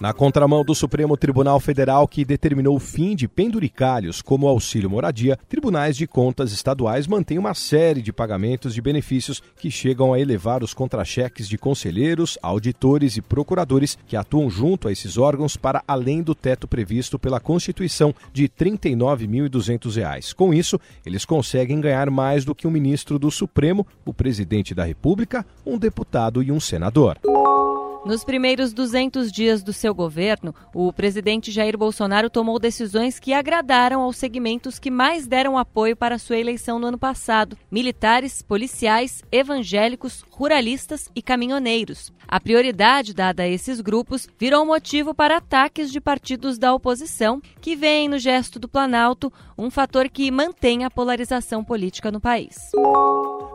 Na contramão do Supremo Tribunal Federal, que determinou o fim de penduricalhos como auxílio moradia, tribunais de contas estaduais mantêm uma série de pagamentos de benefícios que chegam a elevar os contra-cheques de conselheiros, auditores e procuradores que atuam junto a esses órgãos para além do teto previsto pela Constituição de R$ 39.200. Com isso, eles conseguem ganhar mais do que um ministro do Supremo, o presidente da República, um deputado e um senador. Nos primeiros 200 dias do seu governo, o presidente Jair Bolsonaro tomou decisões que agradaram aos segmentos que mais deram apoio para sua eleição no ano passado: militares, policiais, evangélicos, ruralistas e caminhoneiros. A prioridade dada a esses grupos virou motivo para ataques de partidos da oposição, que veem no gesto do Planalto um fator que mantém a polarização política no país.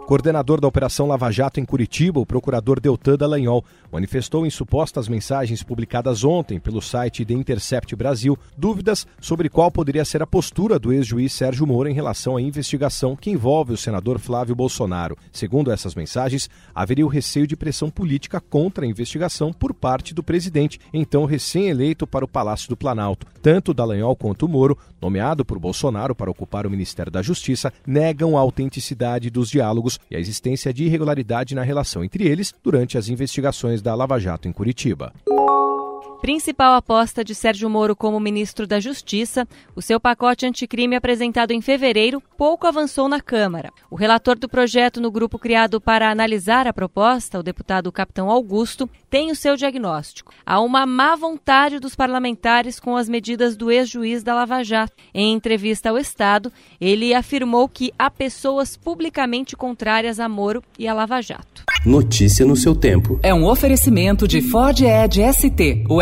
Coordenador da Operação Lava Jato em Curitiba, o procurador Deltan Dallagnol, manifestou em supostas mensagens publicadas ontem pelo site The Intercept Brasil dúvidas sobre qual poderia ser a postura do ex-juiz Sérgio Moro em relação à investigação que envolve o senador Flávio Bolsonaro. Segundo essas mensagens, haveria o receio de pressão política contra a investigação por parte do presidente, então recém-eleito para o Palácio do Planalto. Tanto Dallagnol quanto Moro, nomeado por Bolsonaro para ocupar o Ministério da Justiça, negam a autenticidade dos diálogos e a existência de irregularidade na relação entre eles durante as investigações da Lava Jato em Curitiba. Principal aposta de Sérgio Moro como ministro da Justiça, o seu pacote anticrime apresentado em fevereiro pouco avançou na Câmara. O relator do projeto no grupo criado para analisar a proposta, o deputado Capitão Augusto, tem o seu diagnóstico. Há uma má vontade dos parlamentares com as medidas do ex-juiz da Lava Jato. Em entrevista ao Estado, ele afirmou que há pessoas publicamente contrárias a Moro e a Lava Jato. Notícia no seu tempo. É um oferecimento de Ford Edge ST, o